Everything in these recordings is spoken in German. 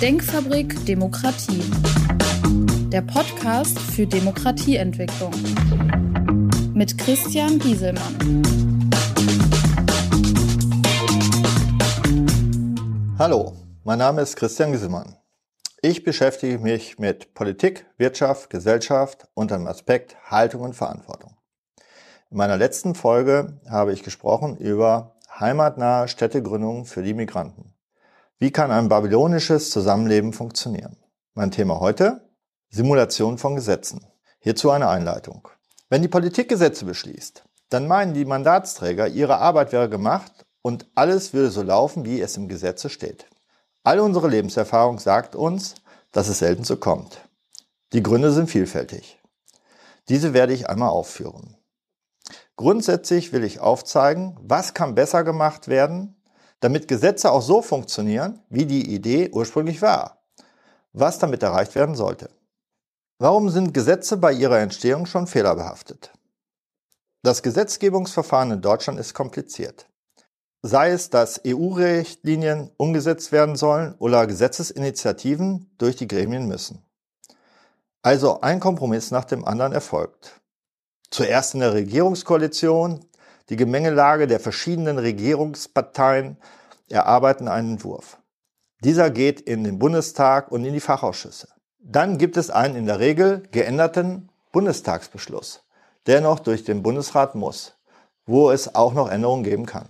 Denkfabrik Demokratie. Der Podcast für Demokratieentwicklung. Mit Christian Gieselmann. Hallo, mein Name ist Christian Gieselmann. Ich beschäftige mich mit Politik, Wirtschaft, Gesellschaft unter dem Aspekt Haltung und Verantwortung. In meiner letzten Folge habe ich gesprochen über heimatnahe Städtegründungen für die Migranten. Wie kann ein babylonisches Zusammenleben funktionieren? Mein Thema heute? Simulation von Gesetzen. Hierzu eine Einleitung. Wenn die Politik Gesetze beschließt, dann meinen die Mandatsträger, ihre Arbeit wäre gemacht und alles würde so laufen, wie es im Gesetze steht. All unsere Lebenserfahrung sagt uns, dass es selten so kommt. Die Gründe sind vielfältig. Diese werde ich einmal aufführen. Grundsätzlich will ich aufzeigen, was kann besser gemacht werden, damit Gesetze auch so funktionieren, wie die Idee ursprünglich war, was damit erreicht werden sollte. Warum sind Gesetze bei ihrer Entstehung schon fehlerbehaftet? Das Gesetzgebungsverfahren in Deutschland ist kompliziert. Sei es, dass EU-Richtlinien umgesetzt werden sollen oder Gesetzesinitiativen durch die Gremien müssen. Also ein Kompromiss nach dem anderen erfolgt. Zuerst in der Regierungskoalition, die Gemengelage der verschiedenen Regierungsparteien erarbeiten einen Entwurf. Dieser geht in den Bundestag und in die Fachausschüsse. Dann gibt es einen in der Regel geänderten Bundestagsbeschluss, der noch durch den Bundesrat muss, wo es auch noch Änderungen geben kann.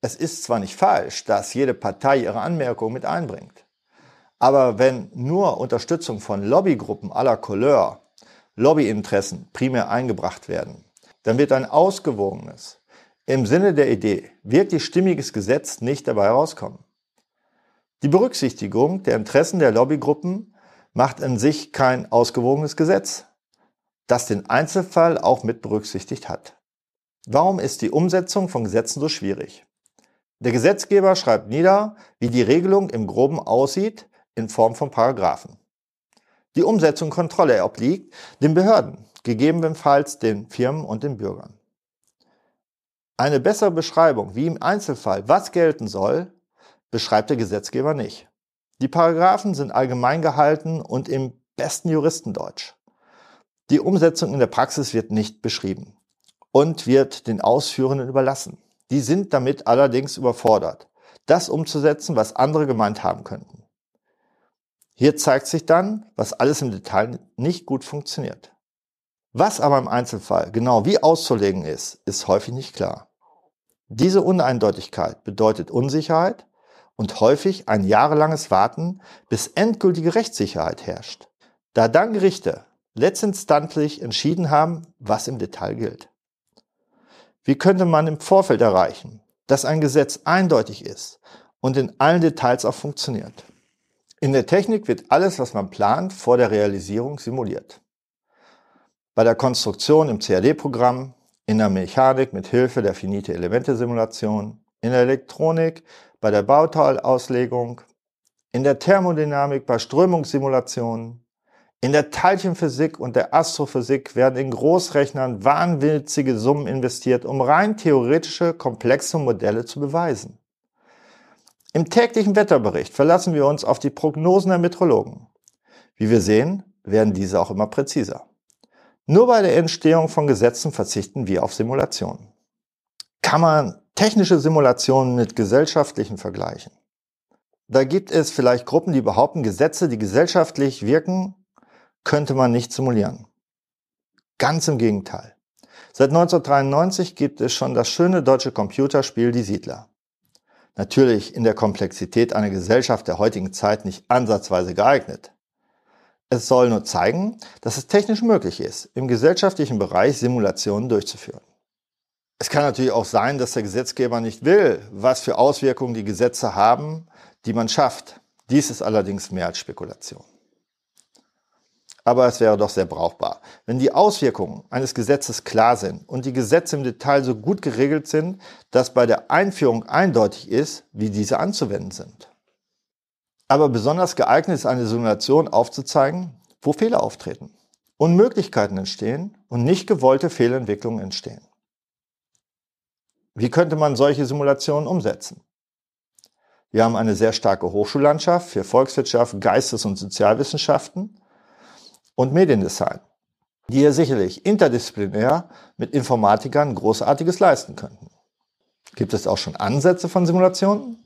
Es ist zwar nicht falsch, dass jede Partei ihre Anmerkungen mit einbringt, aber wenn nur Unterstützung von Lobbygruppen aller Couleur, Lobbyinteressen primär eingebracht werden, dann wird ein ausgewogenes, im Sinne der Idee wirklich stimmiges Gesetz nicht dabei herauskommen. Die Berücksichtigung der Interessen der Lobbygruppen macht in sich kein ausgewogenes Gesetz, das den Einzelfall auch mit berücksichtigt hat. Warum ist die Umsetzung von Gesetzen so schwierig? Der Gesetzgeber schreibt nieder, wie die Regelung im Groben aussieht, in Form von Paragraphen. Die Umsetzung und Kontrolle obliegt den Behörden, gegebenenfalls den Firmen und den Bürgern. Eine bessere Beschreibung, wie im Einzelfall was gelten soll, beschreibt der Gesetzgeber nicht. Die Paragraphen sind allgemein gehalten und im besten Juristendeutsch. Die Umsetzung in der Praxis wird nicht beschrieben und wird den Ausführenden überlassen. Die sind damit allerdings überfordert, das umzusetzen, was andere gemeint haben könnten. Hier zeigt sich dann, was alles im Detail nicht gut funktioniert. Was aber im Einzelfall genau wie auszulegen ist, ist häufig nicht klar. Diese Uneindeutigkeit bedeutet Unsicherheit und häufig ein jahrelanges Warten, bis endgültige Rechtssicherheit herrscht, da dann Gerichte letztinstanzlich entschieden haben, was im Detail gilt. Wie könnte man im Vorfeld erreichen, dass ein Gesetz eindeutig ist und in allen Details auch funktioniert? In der Technik wird alles, was man plant, vor der Realisierung simuliert bei der Konstruktion im CAD-Programm, in der Mechanik mit Hilfe der Finite-Elemente-Simulation, in der Elektronik bei der Bauteilauslegung, in der Thermodynamik bei Strömungssimulationen, in der Teilchenphysik und der Astrophysik werden in Großrechnern wahnwitzige Summen investiert, um rein theoretische, komplexe Modelle zu beweisen. Im täglichen Wetterbericht verlassen wir uns auf die Prognosen der Metrologen. Wie wir sehen, werden diese auch immer präziser. Nur bei der Entstehung von Gesetzen verzichten wir auf Simulationen. Kann man technische Simulationen mit gesellschaftlichen vergleichen? Da gibt es vielleicht Gruppen, die behaupten, Gesetze, die gesellschaftlich wirken, könnte man nicht simulieren. Ganz im Gegenteil. Seit 1993 gibt es schon das schöne deutsche Computerspiel Die Siedler. Natürlich in der Komplexität einer Gesellschaft der heutigen Zeit nicht ansatzweise geeignet. Es soll nur zeigen, dass es technisch möglich ist, im gesellschaftlichen Bereich Simulationen durchzuführen. Es kann natürlich auch sein, dass der Gesetzgeber nicht will, was für Auswirkungen die Gesetze haben, die man schafft. Dies ist allerdings mehr als Spekulation. Aber es wäre doch sehr brauchbar, wenn die Auswirkungen eines Gesetzes klar sind und die Gesetze im Detail so gut geregelt sind, dass bei der Einführung eindeutig ist, wie diese anzuwenden sind. Aber besonders geeignet ist eine Simulation aufzuzeigen, wo Fehler auftreten, Unmöglichkeiten entstehen und nicht gewollte Fehlentwicklungen entstehen. Wie könnte man solche Simulationen umsetzen? Wir haben eine sehr starke Hochschullandschaft für Volkswirtschaft, Geistes- und Sozialwissenschaften und Mediendesign, die hier sicherlich interdisziplinär mit Informatikern Großartiges leisten könnten. Gibt es auch schon Ansätze von Simulationen?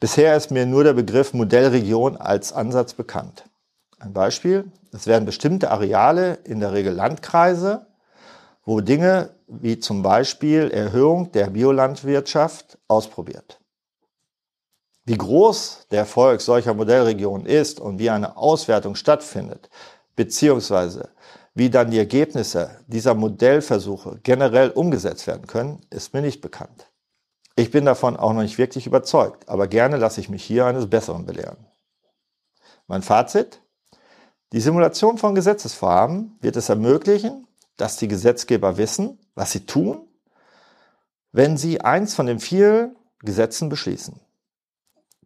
Bisher ist mir nur der Begriff Modellregion als Ansatz bekannt. Ein Beispiel, es werden bestimmte Areale, in der Regel Landkreise, wo Dinge wie zum Beispiel Erhöhung der Biolandwirtschaft ausprobiert. Wie groß der Erfolg solcher Modellregionen ist und wie eine Auswertung stattfindet, beziehungsweise wie dann die Ergebnisse dieser Modellversuche generell umgesetzt werden können, ist mir nicht bekannt. Ich bin davon auch noch nicht wirklich überzeugt, aber gerne lasse ich mich hier eines Besseren belehren. Mein Fazit? Die Simulation von Gesetzesvorhaben wird es ermöglichen, dass die Gesetzgeber wissen, was sie tun, wenn sie eins von den vielen Gesetzen beschließen.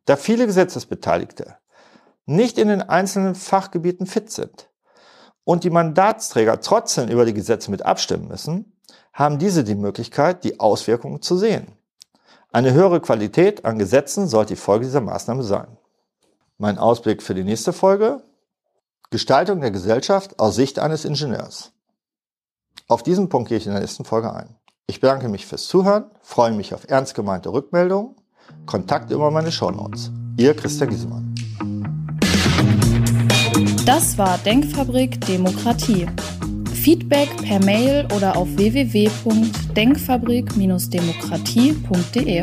Da viele Gesetzesbeteiligte nicht in den einzelnen Fachgebieten fit sind und die Mandatsträger trotzdem über die Gesetze mit abstimmen müssen, haben diese die Möglichkeit, die Auswirkungen zu sehen. Eine höhere Qualität an Gesetzen sollte die Folge dieser Maßnahme sein. Mein Ausblick für die nächste Folge. Gestaltung der Gesellschaft aus Sicht eines Ingenieurs. Auf diesen Punkt gehe ich in der nächsten Folge ein. Ich bedanke mich fürs Zuhören, freue mich auf ernst gemeinte Rückmeldungen. Kontakt über meine Shownotes. Ihr Christian Giesemann. Das war Denkfabrik Demokratie. Feedback per Mail oder auf www.denkfabrik-demokratie.de.